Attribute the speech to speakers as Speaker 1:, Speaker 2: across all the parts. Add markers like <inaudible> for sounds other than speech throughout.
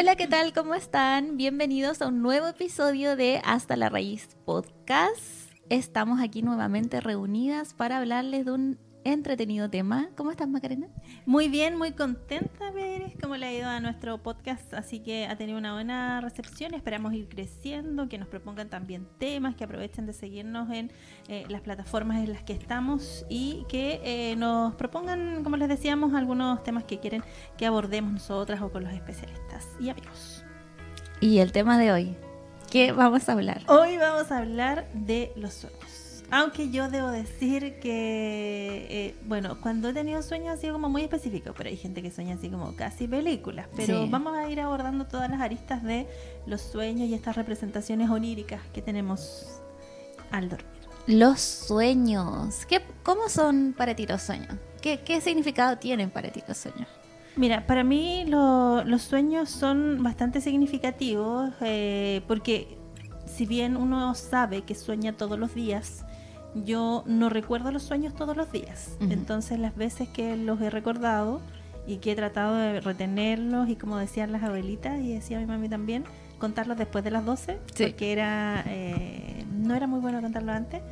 Speaker 1: Hola, ¿qué tal? ¿Cómo están? Bienvenidos a un nuevo episodio de Hasta la Raíz Podcast. Estamos aquí nuevamente reunidas para hablarles de un entretenido tema. ¿Cómo estás, Macarena?
Speaker 2: Muy bien, muy contenta, ver cómo le ha ido a nuestro podcast. Así que ha tenido una buena recepción. Esperamos ir creciendo, que nos propongan también temas, que aprovechen de seguirnos en eh, las plataformas en las que estamos y que eh, nos propongan, como les decíamos, algunos temas que quieren que abordemos nosotras o con los especialistas y amigos.
Speaker 1: Y el tema de hoy, ¿qué vamos a hablar?
Speaker 2: Hoy vamos a hablar de los sueños. Aunque yo debo decir que, eh, bueno, cuando he tenido sueños ha sido como muy específico, pero hay gente que sueña así como casi películas. Pero vamos a ir abordando todas las aristas de los sueños y estas representaciones oníricas que tenemos al dormir.
Speaker 1: Los sueños. ¿Qué, ¿Cómo son para ti los sueños? ¿Qué, qué significado tienen para ti los sueños?
Speaker 2: Mira, para mí los sueños son bastante significativos eh, porque si bien uno sabe que sueña todos los días, yo no recuerdo los sueños todos los días. Entonces las veces que los he recordado y que he tratado de retenerlos y como decían las abuelitas y decía mi mami también, contarlos después de las 12, porque era, eh, no era muy bueno contarlo antes.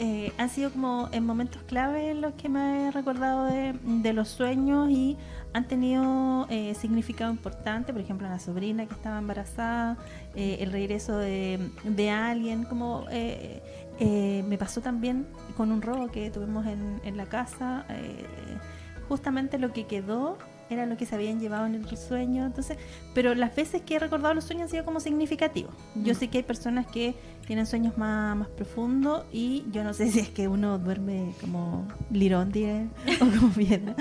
Speaker 2: Eh, han sido como en momentos clave los que me he recordado de, los sueños y han tenido eh, significado importante, por ejemplo, la sobrina que estaba embarazada, el regreso de, de alguien, como eh, me pasó también con un robo que tuvimos en, en la casa. Eh, justamente lo que quedó era lo que se habían llevado en el sueño. Entonces, pero las veces que he recordado los sueños han sido como significativos. Yo mm. sé que hay personas que tienen sueños más, más profundos y yo no sé si es que uno duerme como lirón, <laughs> o como bien.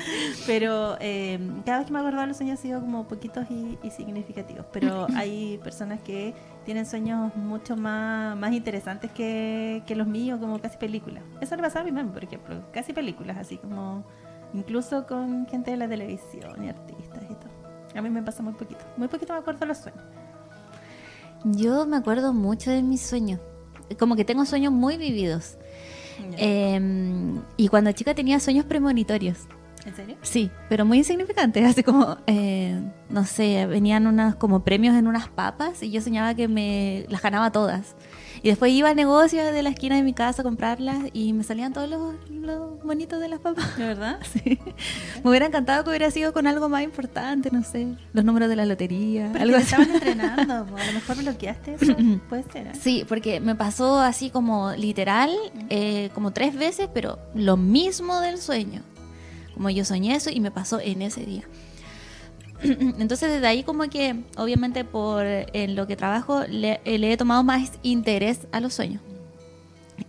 Speaker 2: Pero eh, cada vez que me he acordado los sueños han sido como poquitos y, y significativos. Pero <laughs> hay personas que tienen sueños mucho más, más interesantes que, los míos, como casi películas. Eso le pasaba a mi mamá, por ejemplo, casi películas, así como incluso con gente de la televisión y artistas y todo. A mí me pasa muy poquito, muy poquito me acuerdo de los sueños.
Speaker 1: Yo me acuerdo mucho de mis sueños, como que tengo sueños muy vividos. Em, y cuando chica tenía sueños premonitorios.
Speaker 2: ¿En serio?
Speaker 1: Sí, pero muy insignificantes, así como, eh, no sé, venían unos como premios en unas papas y yo soñaba que me las ganaba todas. Y después iba al negocio de la esquina de mi casa a comprarlas y me salían todos los, los bonitos de las papas.
Speaker 2: ¿De verdad? <laughs>
Speaker 1: Sí. Me hubiera encantado que hubiera sido con algo más importante, no sé, los números de la lotería. algo
Speaker 2: te estaban entrenando, <laughs> a lo mejor bloqueaste eso, <clears throat> puede ser. ¿eh?
Speaker 1: Sí, porque me pasó así como literal, eh, como tres veces, pero lo mismo del sueño como yo soñé eso y me pasó en ese día. <clears throat> Entonces desde ahí como que obviamente por en lo que trabajo le, he tomado más interés a los sueños.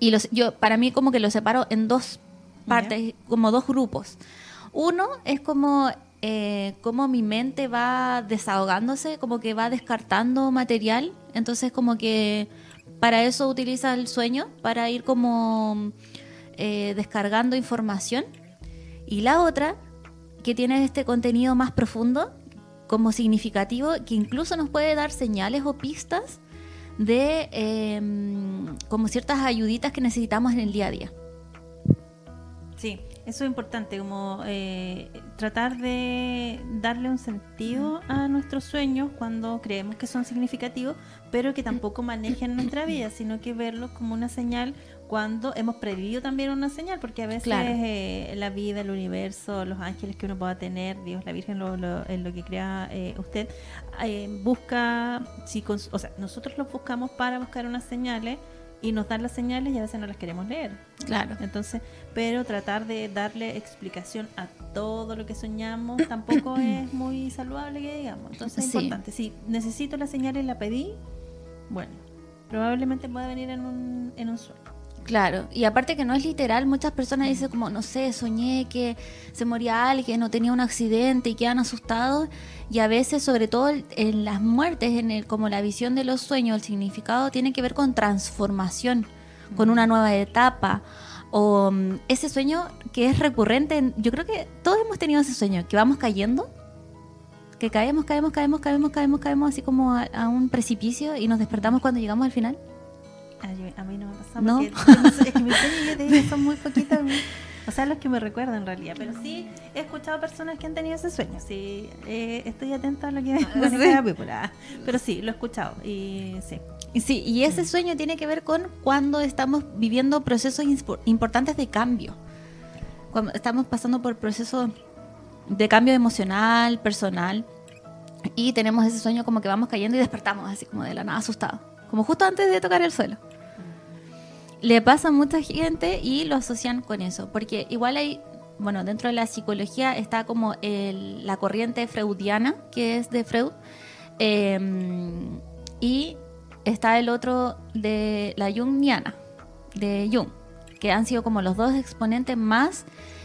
Speaker 1: Y los, yo para mí como que lo separo en dos partes, como dos grupos. Uno es como eh, como mi mente va desahogándose, como que va descartando material. Entonces como que para eso utiliza el sueño, para ir como eh, descargando información. Y la otra, que tiene este contenido más profundo, como significativo, que incluso nos puede dar señales o pistas de em, como ciertas ayuditas que necesitamos en el día a día.
Speaker 2: Sí, eso es importante, como eh, tratar de darle un sentido a nuestros sueños cuando creemos que son significativos, pero que tampoco manejen nuestra vida, sino que verlos como una señal cuando hemos previsto también una señal, porque a veces eh, la vida, el universo, los ángeles que uno pueda tener, Dios, la Virgen, lo, lo, en lo que crea eh, usted, eh, busca, si o sea, nosotros los buscamos para buscar unas señales y nos dan las señales y a veces no las queremos leer.
Speaker 1: Claro.
Speaker 2: Entonces, pero tratar de darle explicación a todo lo que soñamos <clears throat> tampoco es muy saludable que digamos. Entonces es importante. Si necesito la señal y la pedí, bueno, probablemente pueda venir en un, en un sueño.
Speaker 1: Claro, y aparte que no es literal, muchas personas dicen como, no sé, soñé que se moría alguien o tenía un accidente y quedan asustados. Y a veces, sobre todo en las muertes, en el, como la visión de los sueños, el significado tiene que ver con transformación, con una nueva etapa. O mm, ese sueño que es recurrente, yo creo que todos hemos tenido ese sueño, que vamos cayendo, que caemos, caemos, caemos, caemos, caemos, caemos así como a, a un precipicio y nos despertamos cuando llegamos al final.
Speaker 2: Ay, a mí no me pasa
Speaker 1: ¿No?
Speaker 2: porque es que <laughs> mis sueños son muy poquitos. O sea, los que me recuerdan en realidad. Pero sí he escuchado personas que han tenido ese sueño. Sí, eh, estoy atenta a lo que <laughs> me
Speaker 1: Sí.
Speaker 2: la. Pero sí, lo he escuchado. Y sí.
Speaker 1: Y Sí, y ese sueño tiene que ver con cuando estamos viviendo procesos importantes de cambio. Cuando estamos pasando por procesos de cambio emocional, personal, y tenemos ese sueño como que vamos cayendo y despertamos así como de la nada asustado, como justo antes de tocar el suelo. Le pasa a mucha gente y lo asocian con eso, porque igual hay, bueno, dentro de la psicología está como el- la corriente freudiana, que es de Freud, eh, y está el otro de la Jungiana, de Jung, que han sido como los dos exponentes más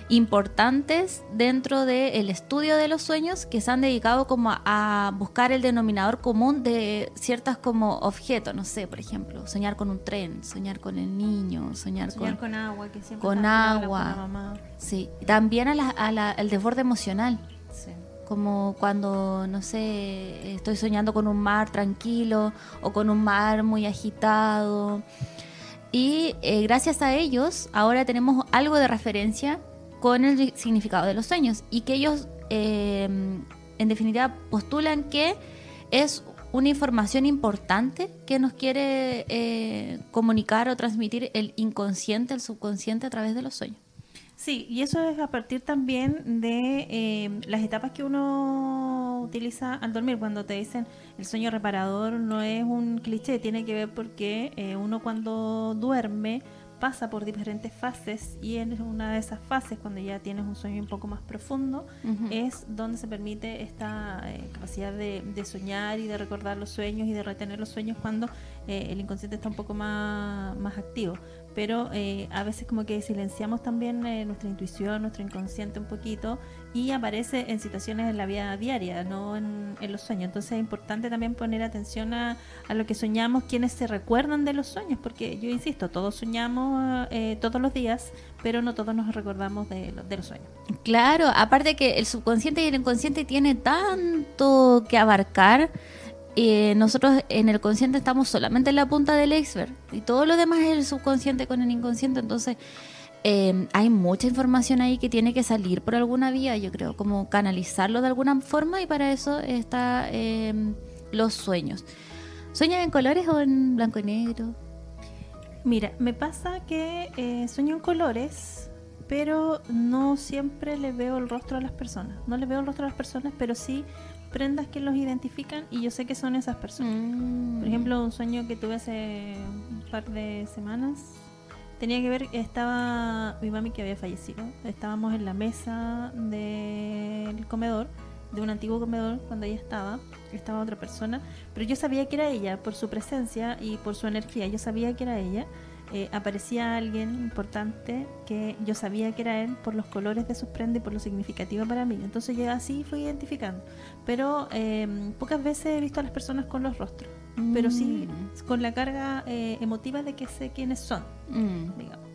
Speaker 1: importantes dentro del estudio de los sueños que se han dedicado como a, a buscar el denominador común de ciertas como objetos, no sé, por ejemplo, soñar con un tren, soñar con el niño, soñar,
Speaker 2: Soñar
Speaker 1: con...
Speaker 2: con agua, que siempre
Speaker 1: con agua.
Speaker 2: con la mamá.
Speaker 1: Sí, también a la- a la- al desborde emocional,
Speaker 2: Sí.
Speaker 1: como cuando, no sé, estoy soñando con un mar tranquilo o con un mar muy agitado. Y eh, gracias a ellos ahora tenemos algo de referencia con el significado de los sueños y que ellos eh, en definitiva postulan que es una información importante que nos quiere eh, comunicar o transmitir el inconsciente, el subconsciente a través de los sueños.
Speaker 2: Sí, y eso es a partir también de eh, las etapas que uno utiliza al dormir. Cuando te dicen el sueño reparador no es un cliché, tiene que ver porque eh, uno cuando duerme pasa por diferentes fases y en una de esas fases, cuando ya tienes un sueño un poco más profundo, es donde se permite esta eh, capacidad de, de soñar y de recordar los sueños y de retener los sueños cuando eh, el inconsciente está un poco más, más activo. Pero eh, a veces como que silenciamos también eh, nuestra intuición, nuestro inconsciente un poquito y aparece en situaciones en la vida diaria, no en, los sueños. Entonces es importante también poner atención a, a lo que soñamos, quienes se recuerdan de los sueños, porque yo insisto, todos soñamos eh, todos los días, pero no todos nos recordamos de, de los sueños.
Speaker 1: Claro, aparte que el subconsciente y el inconsciente tiene tanto que abarcar. Eh, nosotros en el consciente estamos solamente en la punta del iceberg y todo lo demás es el subconsciente con el inconsciente. Entonces eh, hay mucha información ahí que tiene que salir por alguna vía, yo creo, como canalizarlo de alguna forma y para eso está eh, los sueños. ¿Sueñan en colores o en blanco y negro?
Speaker 2: Mira, me pasa que eh, sueño en colores, pero no siempre le veo el rostro a las personas. No le veo el rostro a las personas, pero sí prendas que los identifican y yo sé que son esas personas.
Speaker 1: Mm.
Speaker 2: Por ejemplo, un sueño que tuve hace un par de semanas tenía que ver, estaba mi mami que había fallecido. Estábamos en la mesa del comedor, de un antiguo comedor cuando ella estaba. Estaba otra persona, pero yo sabía que era ella por su presencia y por su energía. Yo sabía que era ella. Eh, aparecía alguien importante que yo sabía que era él por los colores de sus prendas y por lo significativo para mí. Entonces yo así fui identificando. Pero eh, pocas veces he visto a las personas con los rostros pero sí
Speaker 1: Mm.
Speaker 2: con la carga eh, emotiva de que sé quiénes son,
Speaker 1: Mm.
Speaker 2: digamos.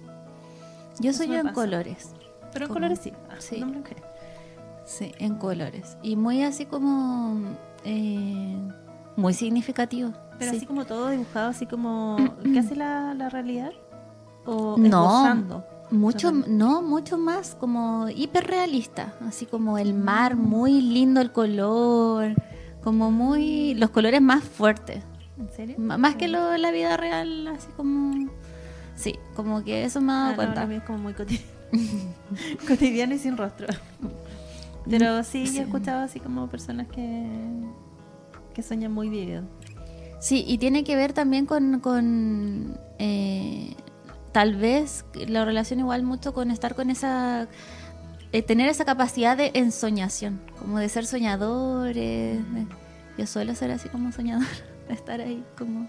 Speaker 1: Yo
Speaker 2: Eso
Speaker 1: sueño
Speaker 2: me
Speaker 1: en colores.
Speaker 2: Pero en
Speaker 1: Como-
Speaker 2: colores sí. Ah, no.
Speaker 1: Sí, en colores. Y muy así como... eh, muy significativo.
Speaker 2: Pero
Speaker 1: sí.
Speaker 2: así como todo dibujado, así como casi la, la realidad. O
Speaker 1: No. Mucho,
Speaker 2: sea,
Speaker 1: no, mucho más como hiperrealista, así como el mar, muy lindo el color, como muy, los colores más fuertes,
Speaker 2: ¿En serio?
Speaker 1: M- más que lo de la vida real, así como, sí, como que eso me ha
Speaker 2: Ah,
Speaker 1: dado
Speaker 2: no,
Speaker 1: cuenta.
Speaker 2: lo mío es como muy cotidiano. <laughs> <laughs> cotidiano y sin rostro. <laughs> Pero sí,
Speaker 1: Sí.
Speaker 2: yo he escuchado así como personas que, que sueñan muy vivido.
Speaker 1: Sí, y tiene que ver también con, con eh, tal vez la relación igual mucho con estar con esa, eh, tener esa capacidad de ensoñación, como de ser soñadores. de- yo suelo ser así como soñador, <laughs> de estar ahí como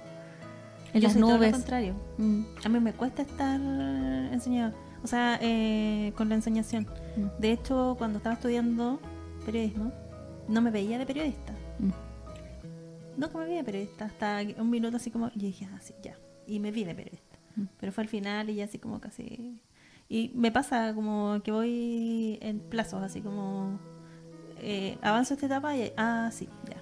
Speaker 1: En
Speaker 2: Yo
Speaker 1: las
Speaker 2: soy todo lo
Speaker 1: nubes.
Speaker 2: contrario.
Speaker 1: Mm,
Speaker 2: A mí me cuesta estar enseñado, o sea, eh, con la enseñación.
Speaker 1: mm,
Speaker 2: De hecho, cuando estaba estudiando periodismo, no me veía de periodista. No veía de periodista, hasta un minuto así como, yo dije, ah, sí, ya. Y me vi de periodista.
Speaker 1: Mm.
Speaker 2: Pero fue al final y ya así como casi... Y me pasa como que voy en plazos, así como... eh, avanzo esta etapa y... Ah, sí, ya.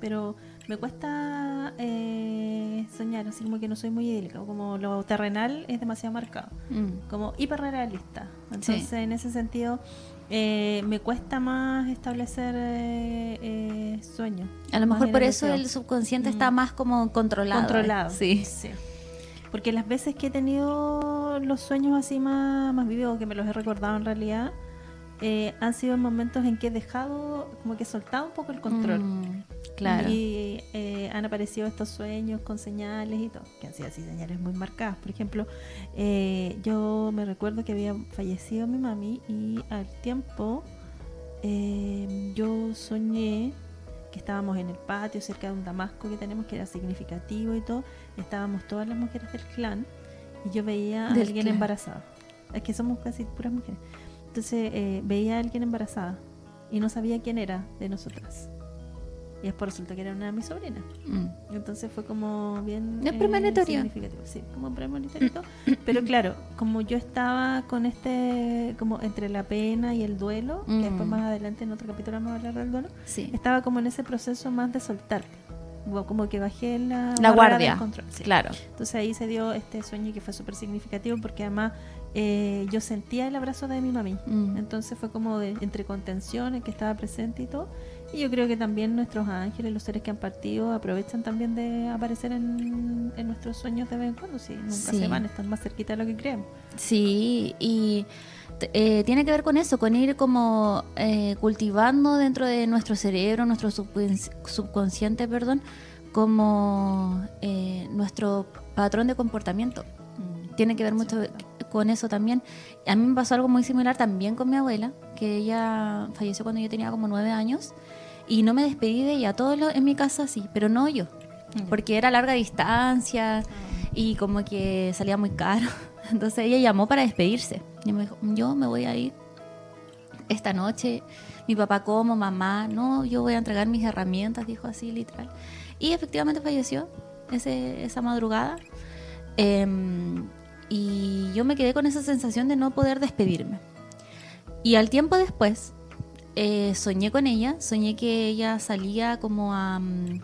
Speaker 2: Pero me cuesta eh, soñar, así como que no soy muy idílica, como lo terrenal es demasiado marcado
Speaker 1: Mm.
Speaker 2: como hiperrealista. Entonces, en ese sentido, eh, me cuesta más establecer eh, eh, sueños.
Speaker 1: A lo mejor por eso el subconsciente
Speaker 2: Mm.
Speaker 1: está más como controlado.
Speaker 2: controlado.
Speaker 1: Sí.
Speaker 2: Porque las veces que he tenido los sueños así más, más vivos, que me los he recordado en realidad, eh, han sido en momentos en que he dejado, como que he soltado un poco el control.
Speaker 1: Mm, claro.
Speaker 2: Y eh, han aparecido estos sueños con señales y todo, que han sido así señales muy marcadas. Por ejemplo, eh, yo me recuerdo que había fallecido mi mami y al tiempo eh, yo soñé que estábamos en el patio cerca de un damasco que tenemos que era significativo y todo. Estábamos todas las mujeres del clan y yo veía a alguien
Speaker 1: clan.
Speaker 2: embarazada. Es que somos casi puras mujeres. Entonces eh, veía a alguien embarazada y no sabía quién era de nosotras. Y después resultó que era una de mis sobrinas.
Speaker 1: Mm.
Speaker 2: Entonces fue como bien
Speaker 1: Es premonitorio.
Speaker 2: significativo, sí, como premonitorio todo. Pero claro, como yo estaba con este, como entre la pena y el duelo,
Speaker 1: Mm.
Speaker 2: que después más adelante en otro capítulo vamos a hablar del duelo,
Speaker 1: Sí.
Speaker 2: estaba como en ese proceso más de soltar. Como- que bajé la,
Speaker 1: guardia.
Speaker 2: del control, sí.
Speaker 1: Claro.
Speaker 2: Entonces ahí se dio este sueño que fue súper significativo porque además eh, yo sentía el abrazo de mi mami.
Speaker 1: Mm.
Speaker 2: Entonces fue como de entre contención, en que estaba presente y todo. Y yo creo que también nuestros ángeles, los seres que han partido, aprovechan también de aparecer en, en nuestros sueños de vez en cuando. Sí, nunca
Speaker 1: Sí.
Speaker 2: se van, están más cerquita de lo que creemos.
Speaker 1: Sí, y eh, tiene que ver con eso, con ir como eh, cultivando dentro de nuestro cerebro, nuestro subcons- subconsciente, perdón, como eh, nuestro patrón de comportamiento. Tiene que ver mucho con eso también. A mí me pasó algo muy similar también con mi abuela, que ella falleció cuando yo tenía como nueve años y no me despedí de ella. Todos los- en mi casa sí, pero no yo, porque era larga distancia y como que salía muy caro. <laughs> Entonces ella llamó para despedirse y me dijo, yo me voy a ir esta noche. Mi papá como, mamá, no, yo voy a entregar mis herramientas, dijo así literal. Y efectivamente falleció ese, esa madrugada. Em, y yo me quedé con esa sensación de no poder despedirme. Y al tiempo después, eh, soñé con ella, soñé que ella salía como a... mm,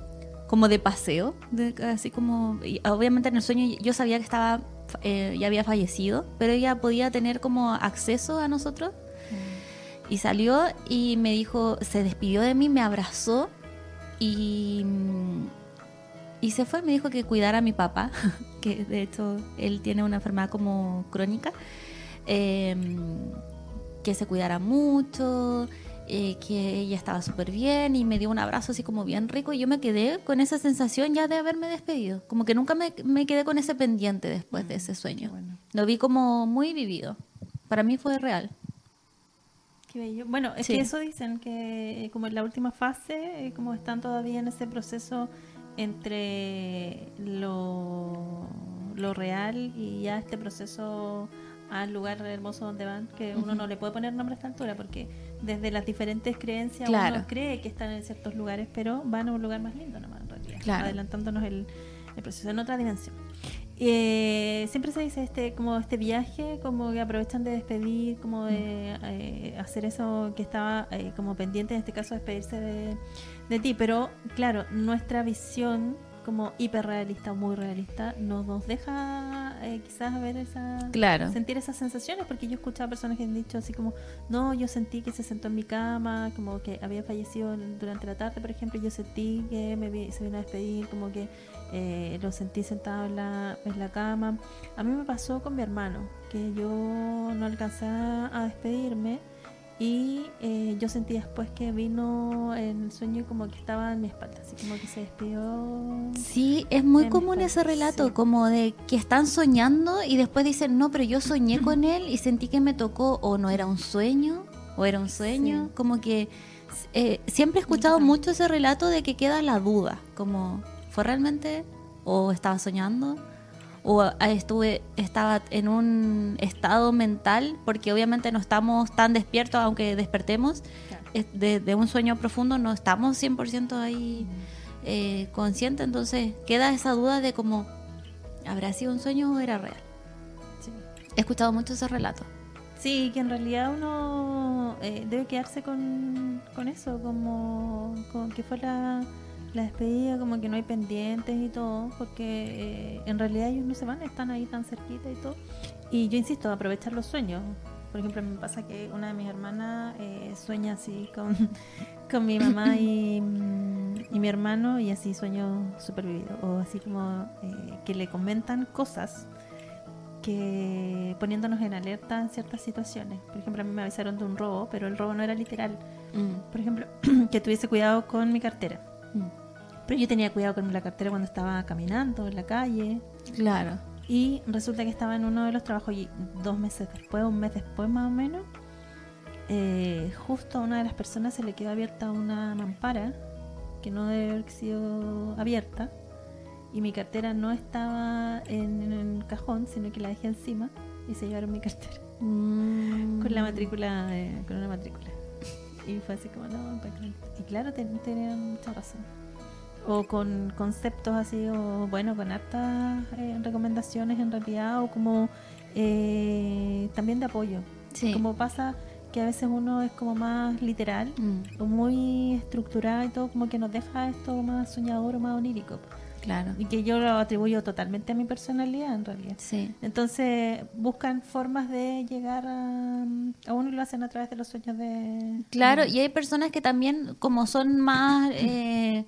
Speaker 1: como de paseo, de- así como... obviamente en el sueño yo sabía que estaba... eh, ya había fallecido, pero ella podía tener como acceso a nosotros y salió y me dijo, se despidió de mí, me abrazó y, mm, y se fue. Me dijo que cuidara a mi papá, <laughs> que de hecho él tiene una enfermedad como crónica, eh, que se cuidara mucho, eh, que ella estaba súper bien y me dio un abrazo así como bien rico y yo me quedé con esa sensación ya de haberme despedido. Como que nunca me, me quedé con ese pendiente después de ese
Speaker 2: Qué
Speaker 1: sueño.
Speaker 2: bueno.
Speaker 1: Lo vi como muy vivido. Para mí fue real.
Speaker 2: Qué bello. Bueno, es
Speaker 1: Sí.
Speaker 2: que eso dicen que eh, como en la última fase, eh, como están todavía en ese proceso entre lo, lo real y ya este proceso al lugar hermoso donde van, que uno no le puede poner nombre a esta altura, porque desde las diferentes creencias
Speaker 1: Claro.
Speaker 2: uno cree que están en ciertos lugares, pero van a un lugar más lindo nomás en realidad,
Speaker 1: Claro.
Speaker 2: adelantándonos el, el proceso en otra dimensión. Eh, siempre se dice este como este viaje como que aprovechan de despedir como de eh, hacer eso que estaba eh, como pendiente en este caso despedirse de, de ti pero claro nuestra visión como hiperrealista o muy realista no nos deja eh, quizás ver esa
Speaker 1: Claro.
Speaker 2: sentir esas sensaciones porque yo he escuchado personas que han dicho así como no yo sentí que se sentó en mi cama como que había fallecido durante la tarde por ejemplo y yo sentí que me vi- se vino a despedir como que eh, lo sentí sentado en la, en la cama a mí me pasó con mi hermano que yo no alcancé a despedirme y eh, yo sentí después que vino el sueño como que estaba en mi espalda así como que se despidió
Speaker 1: Sí, es muy común ese relato,
Speaker 2: sí.
Speaker 1: como de que están soñando y después dicen, no, pero yo soñé con él y sentí que me tocó, o no era un sueño, o era un sueño,
Speaker 2: Sí.
Speaker 1: como que eh, siempre he escuchado
Speaker 2: Ajá.
Speaker 1: mucho ese relato de que queda la duda, como, ¿fue realmente o estaba soñando o estuve estaba en un estado mental porque obviamente no estamos tan despiertos aunque despertemos de, un sueño profundo no estamos 100% ahí eh, conscientes entonces queda esa duda de cómo habrá sido un sueño o era real he escuchado mucho ese relato.
Speaker 2: Sí que en realidad uno eh, debe quedarse con, con eso como con que fue la la despedida, como que no hay pendientes y todo, porque eh, en realidad ellos no se van, están ahí tan cerquita y todo. Y yo insisto, aprovechar los sueños. Por ejemplo, me pasa que una de mis hermanas eh, sueña así con, <laughs> con mi mamá y, mi hermano y así sueño súper vivido. O así como eh, que le comentan cosas que poniéndonos en alerta en ciertas situaciones. Por ejemplo, a mí me avisaron de un robo, pero el robo no era literal. Mm. Por ejemplo, <clears throat> que tuviese cuidado con mi cartera. Mm. Pero yo tenía cuidado con la cartera cuando estaba caminando en la calle.
Speaker 1: Claro.
Speaker 2: Y resulta que estaba en uno de los trabajos y dos meses después, un mes después más o menos, eh, justo a una de las personas se le quedó abierta una mampara que no debe haber sido abierta y mi cartera no estaba en, el cajón, sino que la dejé encima y se llevaron mi cartera mm. con la matrícula, eh, con una matrícula. Y fue así como, no, y claro, tenían mucha razón o con conceptos así, o bueno, con hartas eh, recomendaciones en realidad, o como eh, también de apoyo. Como pasa que a veces uno es como más literal, mm. o muy estructurado y todo, como que nos deja esto más soñador o más onírico.
Speaker 1: Claro.
Speaker 2: Y que yo lo atribuyo totalmente a mi personalidad en realidad.
Speaker 1: Sí.
Speaker 2: Entonces buscan formas de llegar a, a uno y lo hacen a través de los sueños de...
Speaker 1: Claro, y hay personas que también como son más... <clears throat> Eh,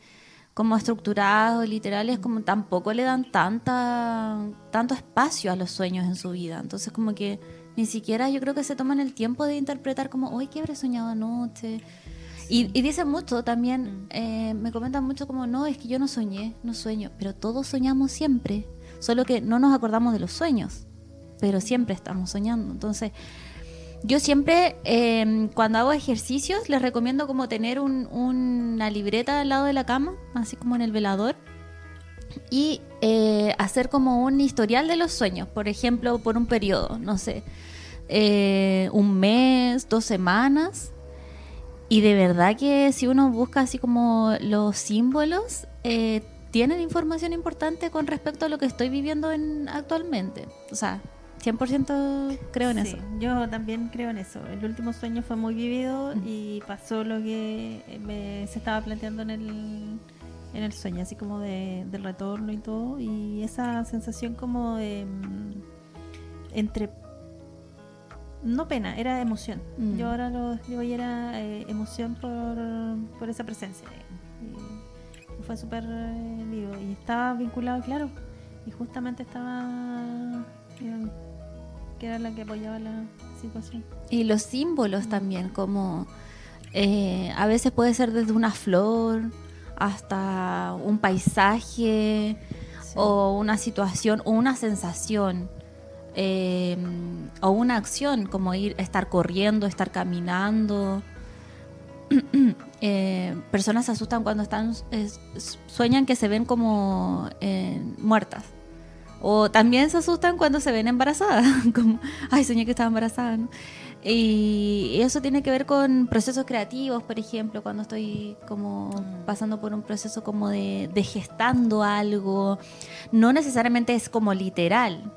Speaker 1: como estructurados, literales, como tampoco le dan tanta, tanto espacio a los sueños en su vida. Entonces como que ni siquiera yo creo que se toman el tiempo de interpretar como, hoy ¿qué habré soñado anoche? Y, y, dicen mucho también, eh, me comentan mucho como, no, es que yo no soñé, no sueño, pero todos soñamos siempre, solo que no nos acordamos de los sueños, pero siempre estamos soñando. Entonces, yo siempre, em, cuando hago ejercicios, les recomiendo como tener una libreta al lado de la cama, así como en el velador, y eh, hacer como un historial de los sueños, por ejemplo, por un periodo, no sé, eh, un mes, dos semanas. Y de verdad que si uno busca así como los símbolos, eh, tienen información importante con respecto a lo que estoy viviendo en, actualmente. O sea, 100% creo en eso.
Speaker 2: Yo también creo en eso. El último sueño fue muy vivido y pasó lo que me, se estaba planteando en el, en el sueño, así como de, del retorno y todo. Y esa sensación como de... Mm, entre... No pena, era emoción. Mm. Yo ahora lo digo y era eh, emoción por, por esa presencia. Y fue súper eh, vivo. Y estaba vinculado, claro. Y justamente estaba que era la que apoyaba la situación.
Speaker 1: Y los símbolos también, como eh, a veces puede ser desde una flor hasta un paisaje o una situación o una sensación. Eh, o una acción como ir estar corriendo estar caminando <clears throat> eh, personas se asustan cuando están sueñan que se ven como muertas o también se asustan cuando se ven embarazadas, <laughs> como, ay, soñé que estaba embarazada, Y eso tiene que ver con procesos creativos, por ejemplo, cuando estoy como mm. pasando por un proceso como de, gestando algo. No necesariamente es como literal.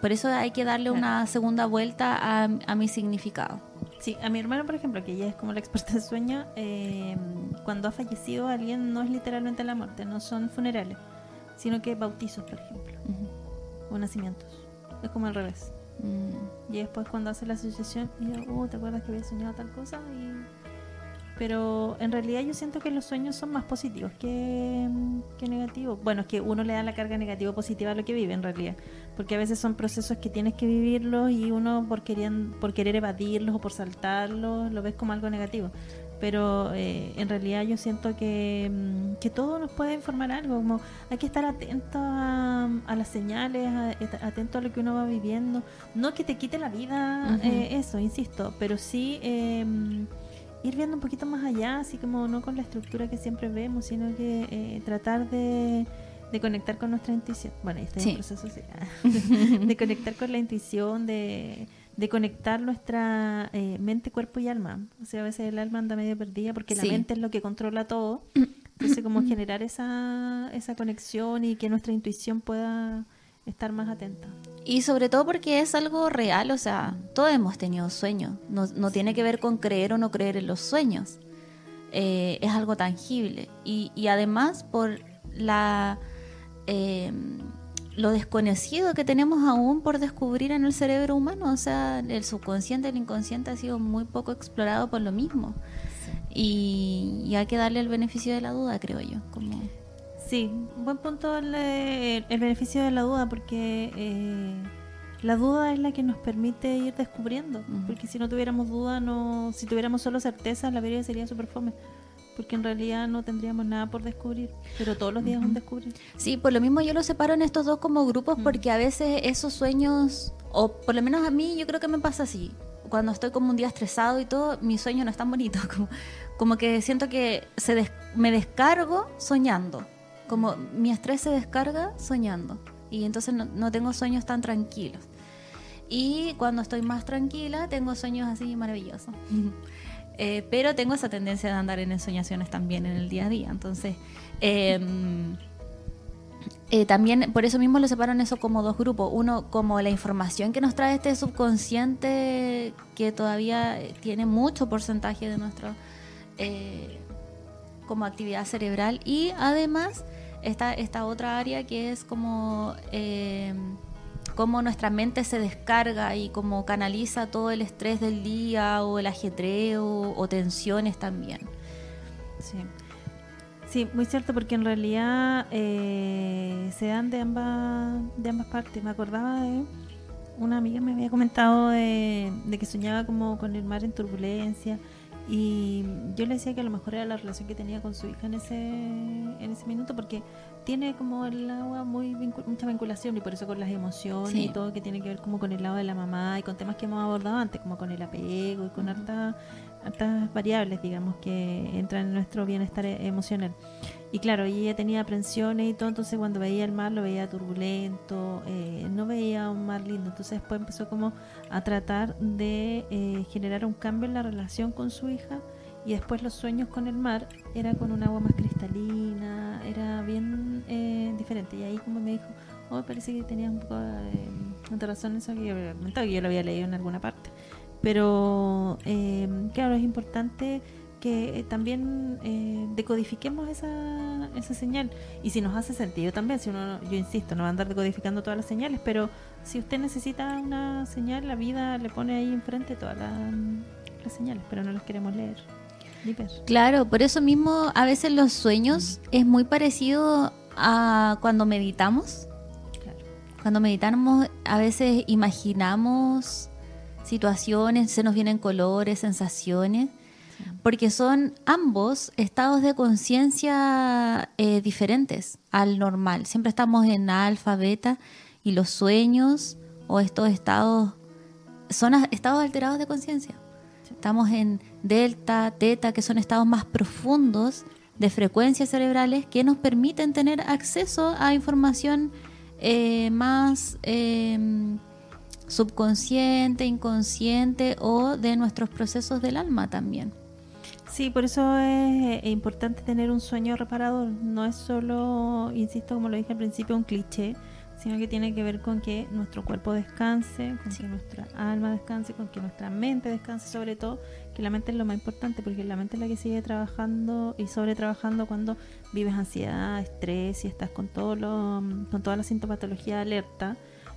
Speaker 1: Por eso hay que darle una segunda vuelta a, mi significado.
Speaker 2: Sí, a mi hermano, por ejemplo, que ella es como la experta en sueño, eh, cuando ha fallecido alguien no es literalmente la muerte, no son funerales sino que bautizos, por ejemplo, o nacimientos. Es como al revés. Mm. Y después cuando hace la asociación, y yo, oh, ¿te acuerdas que había soñado tal cosa? Pero en realidad yo siento que los sueños son más positivos que, que negativos. Bueno, es que uno le da la carga negativa positiva a lo que vive en realidad. Porque a veces son procesos que tienes que vivirlos y uno por, querer, por querer evadirlos o por saltarlos lo ves como algo negativo pero eh, en realidad yo siento que, mm, que, todo nos puede informar algo, como hay que estar atento a, las señales, atento a lo que uno va viviendo, no que te quite la vida eh, eso, insisto, pero sí em, ir viendo un poquito más allá, así como no con la estructura que siempre vemos, sino que eh, tratar de de conectar con nuestra intuición. Bueno, este
Speaker 1: Sí.
Speaker 2: es el proceso, sí. <laughs> <laughs> de conectar con la intuición, de, de conectar nuestra eh, mente, cuerpo y alma. O sea, a veces el alma anda medio perdida porque
Speaker 1: Sí.
Speaker 2: la mente es lo que controla todo. <clears throat> Entonces, como generar esa, esa conexión y que nuestra intuición pueda estar más atenta.
Speaker 1: Y sobre todo porque es algo real, o sea, todos hemos tenido sueños. No, no tiene que ver con creer o no creer en los sueños. Eh, es algo tangible. Y, y además por la eh, lo desconocido que tenemos aún por descubrir en el cerebro humano. O sea, el subconsciente, el inconsciente ha sido muy poco explorado por lo mismo. Y, y hay que darle el beneficio de la duda, creo yo. Como...
Speaker 2: Sí, buen punto el, el beneficio de la duda, porque eh, la duda es la que nos permite ir descubriendo. Porque si no tuviéramos duda, no, si tuviéramos solo certeza, la vida sería súper fome. Porque en realidad no tendríamos nada por descubrir. Pero todos los días es un descubrir.
Speaker 1: Sí, por lo mismo yo los separo en estos dos como grupos
Speaker 2: Mm.
Speaker 1: porque a veces esos sueños, o por lo menos a mí yo creo que me pasa así, cuando estoy como un día estresado y todo, mi sueño no es tan bonito, <laughs> como, como que siento que se des- me descargo soñando, como mi estrés se descarga soñando y entonces no, no tengo sueños tan tranquilos. Y cuando estoy más tranquila tengo sueños así maravillosos. <laughs> Eh, pero tengo esa tendencia de andar en ensoñaciones también en el día a día. Entonces, em, eh, también por eso mismo lo separan eso como dos grupos. Uno como la información que nos trae este subconsciente que todavía eh, tiene mucho porcentaje de nuestro eh, como actividad cerebral y además está esta otra área que es como eh, cómo nuestra mente se descarga y cómo canaliza todo el estrés del día o el ajetreo o tensiones también.
Speaker 2: Sí. Sí, muy cierto, porque en realidad eh, se dan de ambas, de ambas partes. Me acordaba de una amiga me había comentado de, de que soñaba como con el mar en turbulencia y yo le decía que a lo mejor era la relación que tenía con su hija en ese, en ese minuto porque tiene como el agua muy vincu- mucha vinculación y por eso con las emociones
Speaker 1: Sí.
Speaker 2: y todo que tiene que ver como con el lado de la mamá y con temas que hemos abordado antes como con el apego y con
Speaker 1: Ujú.
Speaker 2: harta- hartas variables digamos que entran en nuestro bienestar e- emocional. Y claro, ella tenía aprensiones y todo, entonces cuando veía el mar lo veía turbulento, eh, no veía un mar lindo, entonces después empezó como a tratar de eh, generar un cambio en la relación con su hija y después los sueños con el mar era con un agua más cristalina, era bien eh, diferente. Y ahí como me dijo, oh, parece que tenías un poco eh, de razón en eso que yo lo había leído en alguna parte. Pero eh, claro, es importante que eh, también eh, decodifiquemos esa, esa señal. Y si nos hace sentido también, si uno, yo insisto, no va a andar decodificando todas las señales, pero si usted necesita una señal, la vida le pone ahí enfrente todas las, las señales, pero no las queremos leer. ni ver.
Speaker 1: Claro, por eso mismo a veces los sueños es muy parecido a cuando meditamos.
Speaker 2: Claro.
Speaker 1: Cuando meditamos a veces imaginamos situaciones, se nos vienen colores, sensaciones, porque son ambos estados de conciencia eh, diferentes al normal. Siempre estamos en alfa, beta y los sueños o estos estados son estados alterados de conciencia. Estamos en delta, teta, que son estados más profundos de frecuencias cerebrales que nos permiten tener acceso a información eh, más eh, subconsciente, inconsciente o de nuestros procesos del alma también.
Speaker 2: Sí, por eso es importante tener un sueño reparador. No es solo, insisto, como lo dije al principio, un cliché, sino que tiene que ver con que nuestro cuerpo descanse, con
Speaker 1: Sí.
Speaker 2: que nuestra alma descanse, con que nuestra mente descanse, sobre todo, que la mente es lo más importante, porque la mente es la que sigue trabajando y sobre trabajando cuando vives ansiedad, estrés y estás con todo lo, con toda la sintomatología alerta.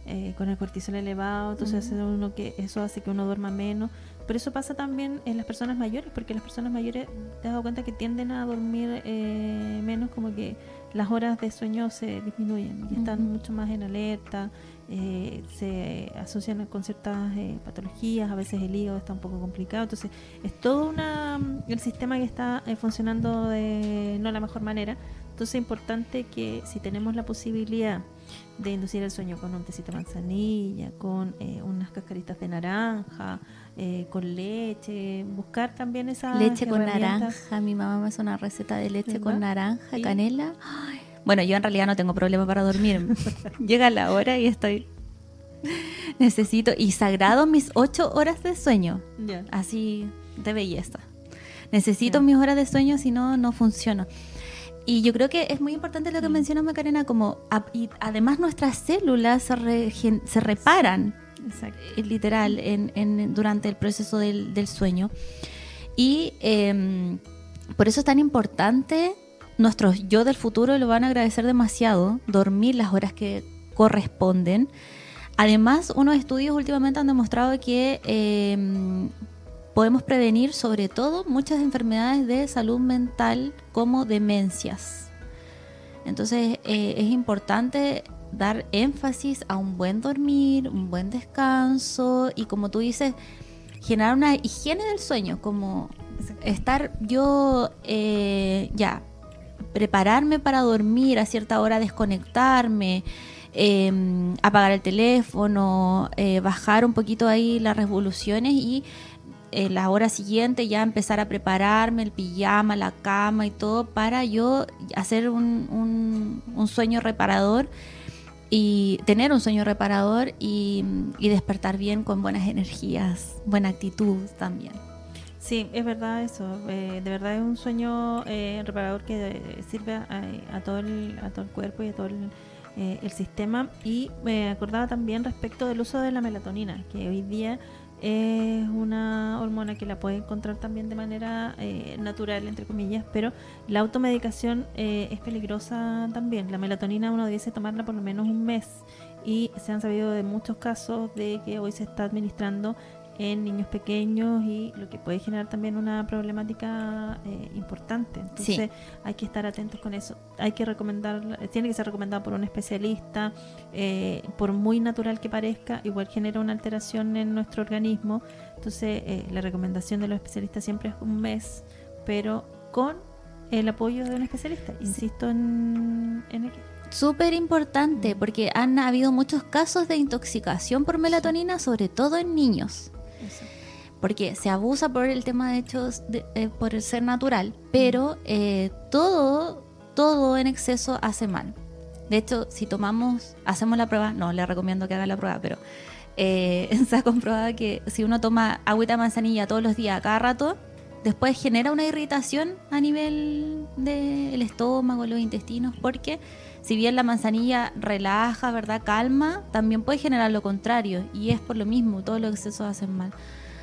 Speaker 2: Eh, con el cortisol elevado, entonces hace uno que eso hace que uno duerma menos, pero eso pasa también en las personas mayores, porque las personas mayores, te has dado cuenta que tienden a dormir eh, menos, como que las horas de sueño se disminuyen y están mucho más en alerta, eh, se asocian con ciertas eh, patologías, a veces el hígado está un poco complicado, entonces es todo una, el sistema que está eh, funcionando de no la mejor manera, entonces es importante que si tenemos la posibilidad de inducir el sueño con un tecito de manzanilla, con eh, unas cascaritas de naranja, eh, con leche, buscar también esa
Speaker 1: leche con naranja, mi mamá me hace una receta de leche con naranja,
Speaker 2: Sí.
Speaker 1: canela. Ay, Bueno, yo en realidad no tengo problema para dormir. <laughs> Llega la hora y estoy... Necesito, y sagrado mis ocho horas de sueño. Así de belleza. Necesito mis horas de sueño, si no, no funciona. Y yo creo que es muy importante lo que menciona Macarena, como a- y además nuestras células se, regen- se reparan
Speaker 2: Exacto.
Speaker 1: eh, literal en, en- durante el proceso del, del sueño. Y em, por eso es tan importante, nuestros yo del futuro lo van a agradecer demasiado, dormir las horas que corresponden. Además, unos estudios últimamente han demostrado que em, podemos prevenir sobre todo muchas enfermedades de salud mental como demencias. Entonces eh, es importante dar énfasis a un buen dormir, un buen descanso y como tú dices, generar una higiene del sueño, como estar yo eh, ya, prepararme para dormir a cierta hora, desconectarme, eh, apagar el teléfono, eh, bajar un poquito ahí las revoluciones y eh, la hora siguiente ya empezar a prepararme el pijama, la cama y todo para yo hacer un, un- sueño reparador y tener un sueño reparador y, y despertar bien con buenas energías, buena actitud también.
Speaker 2: Sí, es verdad eso. eh, de verdad es un sueño eh, reparador que eh, sirve a, a todo el, a todo el cuerpo y a todo el, eh, el sistema. Y me acordaba también respecto del uso de la melatonina, que hoy día es una hormona que la puede encontrar también de manera eh, natural, entre comillas, pero la automedicación eh, es peligrosa también. La melatonina uno debe tomarla por lo menos un mes y se han sabido de muchos casos de que hoy se está administrando en niños pequeños y lo que puede generar también una problemática eh, importante. Entonces
Speaker 1: Sí.
Speaker 2: hay que estar atentos con eso. Hay que recomendar, tiene que ser recomendado por un especialista, eh, por muy natural que parezca, igual genera una alteración en nuestro organismo. Entonces eh, la recomendación de los especialistas siempre es un mes, pero con el apoyo de un especialista. Insisto en, en el-
Speaker 1: Súper importante porque han habido muchos casos de intoxicación por melatonina, sobre todo en niños. Porque se abusa por el tema de hechos de- eh, por el ser natural, pero eh, todo todo en exceso hace mal. De hecho, si tomamos, hacemos la prueba, no le recomiendo que haga la prueba, pero eh, <laughs> se ha comprobado que si uno toma agüita de manzanilla todos los días, cada rato, después genera una irritación a nivel del estómago, los intestinos, porque si bien la manzanilla relaja, ¿verdad? Calma, también puede generar lo contrario, y es por lo mismo, todos los excesos hacen mal.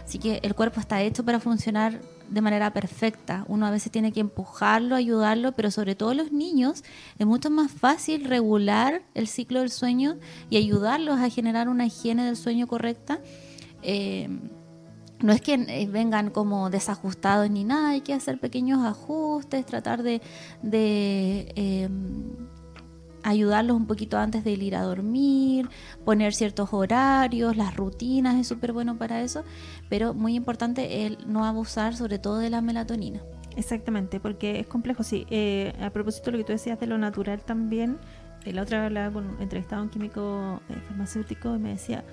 Speaker 1: Así que el cuerpo está hecho para funcionar de manera perfecta. Uno a veces tiene que empujarlo, ayudarlo, pero sobre todo los niños es mucho más fácil regular el ciclo del sueño y ayudarlos a generar una higiene del sueño correcta. Eh, no es que eh, vengan como desajustados ni nada, hay que hacer pequeños ajustes, tratar de, eh, ayudarlos un poquito antes de ir a dormir, poner ciertos horarios, las rutinas es súper bueno para eso, pero muy importante el no abusar sobre todo de la melatonina.
Speaker 2: Exactamente, porque es complejo, sí. Eh, a propósito de lo que tú decías de lo natural también, eh, la otra vez hablaba con un entrevistado, un químico eh, farmacéutico, y me decía,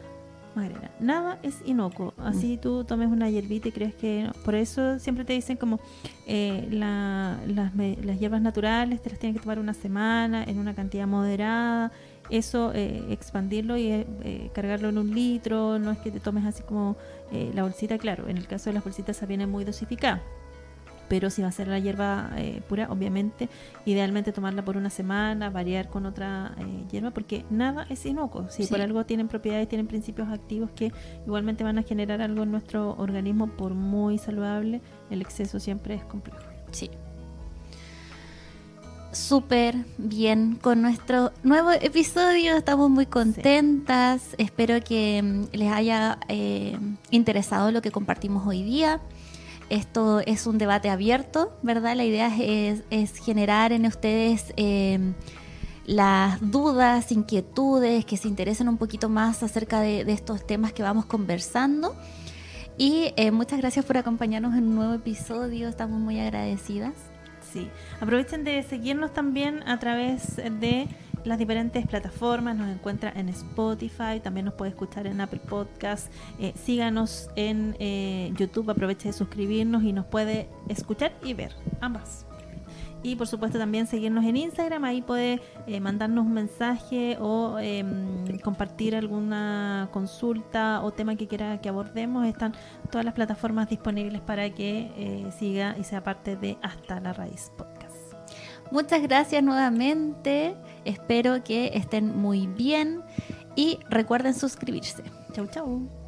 Speaker 2: Magrena, nada es inocuo. Así tú tomes una hierbita y crees que... no. Por eso siempre te dicen como eh, la- las, las hierbas naturales te las tienes que tomar una semana en una cantidad moderada. Eso, eh, expandirlo y eh, eh, cargarlo en un litro, no es que te tomes así como eh, la bolsita, claro, en el caso de las bolsitas se viene muy dosificada pero si va a ser la hierba eh, pura, obviamente, idealmente tomarla por una semana, variar con otra eh, hierba, porque nada es inocuo. Si
Speaker 1: Sí.
Speaker 2: por algo tienen propiedades, tienen principios activos que igualmente van a generar algo en nuestro organismo, por muy saludable, el exceso siempre es complejo.
Speaker 1: Sí. Súper bien con nuestro nuevo episodio. Estamos muy contentas. Espero que mm, les haya eh, interesado lo que compartimos hoy día. Esto es un debate abierto, ¿verdad? La idea es, generar en ustedes eh, las dudas, inquietudes, que se interesen un poquito más acerca de, de estos temas que vamos conversando. Y eh, muchas gracias por acompañarnos en un nuevo episodio. Estamos muy agradecidas.
Speaker 2: Sí, aprovechen de seguirnos también a través de las diferentes plataformas, nos encuentra en Spotify, también nos puede escuchar en Apple Podcast, eh, síganos en eh, YouTube, aproveche de suscribirnos y nos puede escuchar y ver ambas. Y por supuesto también seguirnos en Instagram, ahí puede eh, mandarnos un mensaje o em, compartir alguna consulta o tema que quiera que abordemos. Están todas las plataformas disponibles para que siga y sea parte de Hasta la Raíz Podcast.
Speaker 1: Muchas gracias nuevamente. Espero que estén muy bien y recuerden suscribirse.
Speaker 2: Chau, chau.